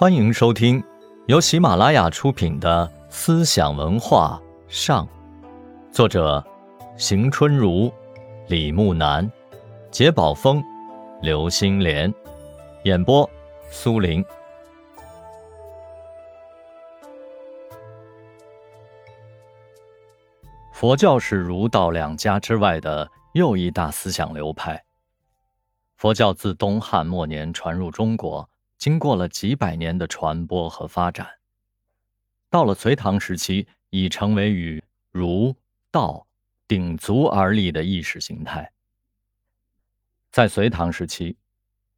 欢迎收听由喜马拉雅出品的《思想文化上》，作者邢春如、李木南、杰宝峰、刘星莲，演播苏林。佛教是儒道两家之外的又一大思想流派。佛教自东汉末年传入中国。经过了几百年的传播和发展，到了隋唐时期，已成为与儒道鼎足而立的意识形态。在隋唐时期，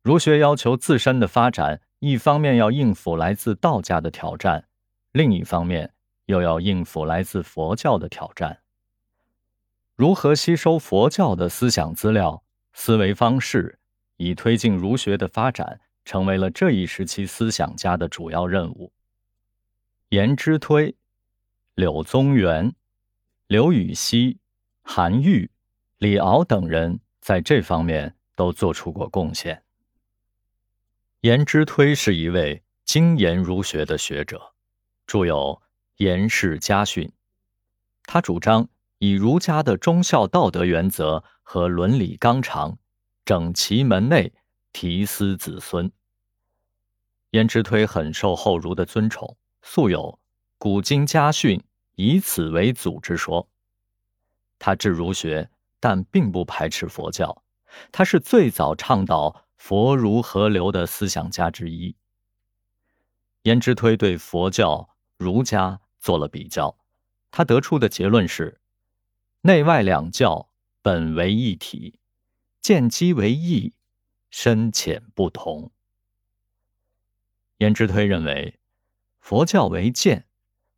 儒学要求自身的发展，一方面要应付来自道家的挑战，另一方面又要应付来自佛教的挑战。如何吸收佛教的思想资料、思维方式，以推进儒学的发展？成为了这一时期思想家的主要任务。颜之推、柳宗元、刘禹锡、韩愈、李敖等人在这方面都做出过贡献。颜之推是一位精研儒学的学者，著有《颜氏家训》。他主张以儒家的忠孝道德原则和伦理纲常，整齐门内。提思子孙，颜之推很受后儒的尊崇，素有“古今家训，以此为祖”之说。他治儒学，但并不排斥佛教。他是最早倡导佛儒合流的思想家之一。颜之推对佛教、儒家做了比较，他得出的结论是：内外两教本为一体，见机为异。深浅不同。颜之推认为，佛教为见，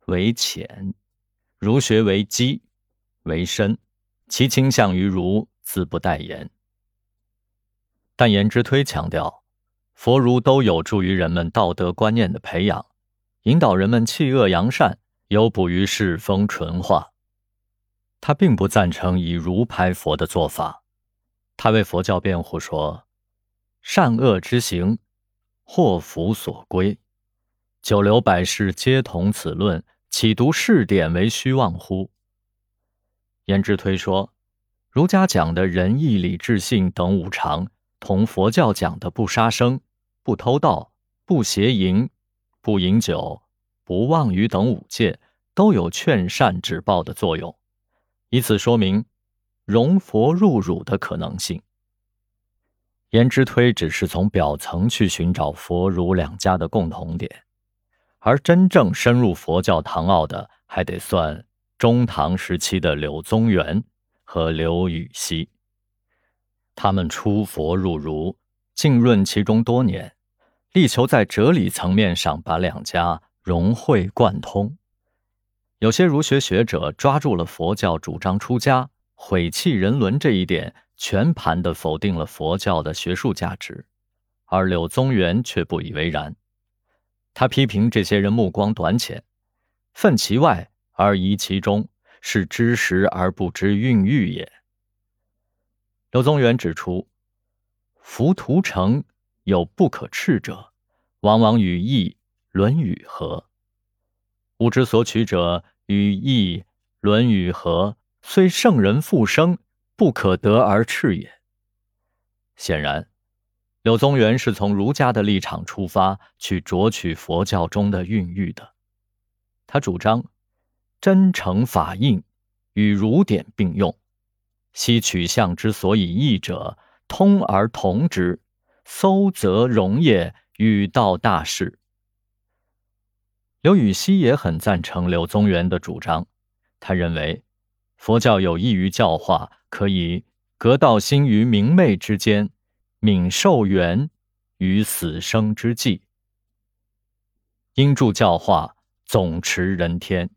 为浅；儒学为基，为深，其倾向于儒，自不待言。但颜之推强调，佛儒都有助于人们道德观念的培养，引导人们弃恶扬善，有补于世风淳化。他并不赞成以儒拍佛的做法。他为佛教辩护说。善恶之行，祸福所归。九流百世皆同此论，岂独试点为虚妄乎？颜之推说，儒家讲的仁义礼智信等五常，同佛教讲的不杀生、不偷盗、不邪淫、不饮酒、不妄语等五戒，都有劝善止暴的作用，以此说明融佛入儒的可能性。颜之推只是从表层去寻找佛儒两家的共同点，而真正深入佛教唐奥的，还得算中唐时期的柳宗元和刘禹锡。他们出佛入儒，浸润其中多年，力求在哲理层面上把两家融会贯通。有些儒学学者抓住了佛教主张出家、毁弃人伦这一点。全盘的否定了佛教的学术价值，而柳宗元却不以为然。他批评这些人目光短浅，愤其外而疑其中，是知时而不知孕育也。柳宗元指出，浮屠城有不可斥者，往往与义《论语》合；吾之所取者与义《论语》合，虽圣人复生。不可得而赤也。显然，柳宗元是从儒家的立场出发去酌取佛教中的孕育的。他主张真诚法印，与儒典并用。昔取象之所以异者，通而同之，搜则容也，与道大事。刘禹锡也很赞成柳宗元的主张，他认为。佛教有益于教化，可以隔道心于明媚之间，悯受缘于死生之际。因助教化，总持人天。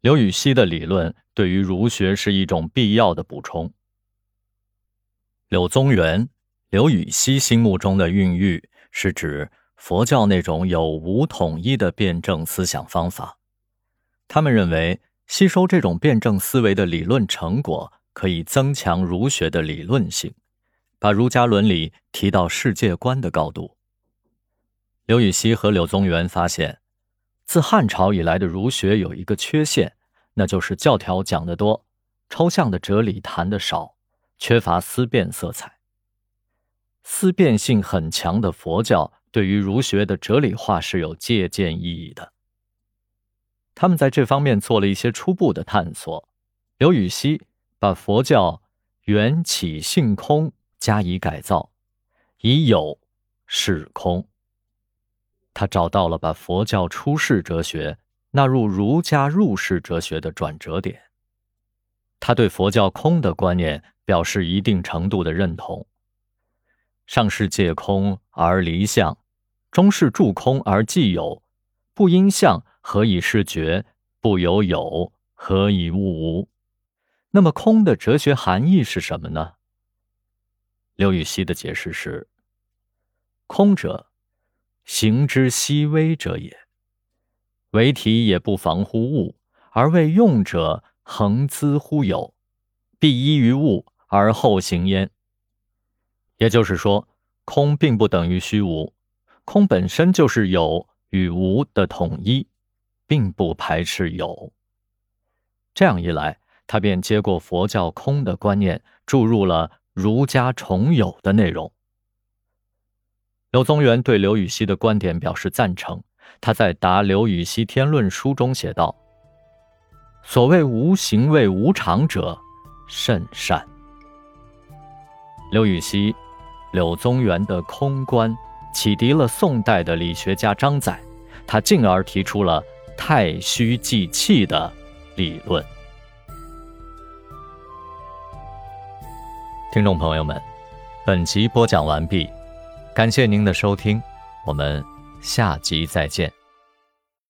刘禹锡的理论对于儒学是一种必要的补充。柳宗元、刘禹锡心目中的孕育，是指佛教那种有无统一的辩证思想方法。他们认为。吸收这种辩证思维的理论成果，可以增强儒学的理论性，把儒家伦理提到世界观的高度。刘禹锡和柳宗元发现，自汉朝以来的儒学有一个缺陷，那就是教条讲得多，抽象的哲理谈得少，缺乏思辨色彩。思辨性很强的佛教对于儒学的哲理化是有借鉴意义的。他们在这方面做了一些初步的探索。刘禹锡把佛教缘起性空加以改造，以有是空。他找到了把佛教出世哲学纳入儒家入世哲学的转折点。他对佛教空的观念表示一定程度的认同。上是借空而离相，中是住空而既有。不因相，何以是觉？不由有，何以物无？那么空的哲学含义是什么呢？刘禹锡的解释是：空者。行之细微者也，为体也不防乎物，而为用者恒资乎有，必依于物而后行焉。也就是说，空并不等于虚无，空本身就是有与无的统一，并不排斥有。这样一来，他便接过佛教空的观念，注入了儒家重有的内容。柳宗元对刘禹锡的观点表示赞成。他在《答刘禹锡天论》书中写道：“所谓无形为无常者，甚善。”刘禹锡、柳宗元的空观启迪了宋代的理学家张载，他进而提出了太虚济气的理论。听众朋友们，本集播讲完毕。感谢您的收听，我们下集再见。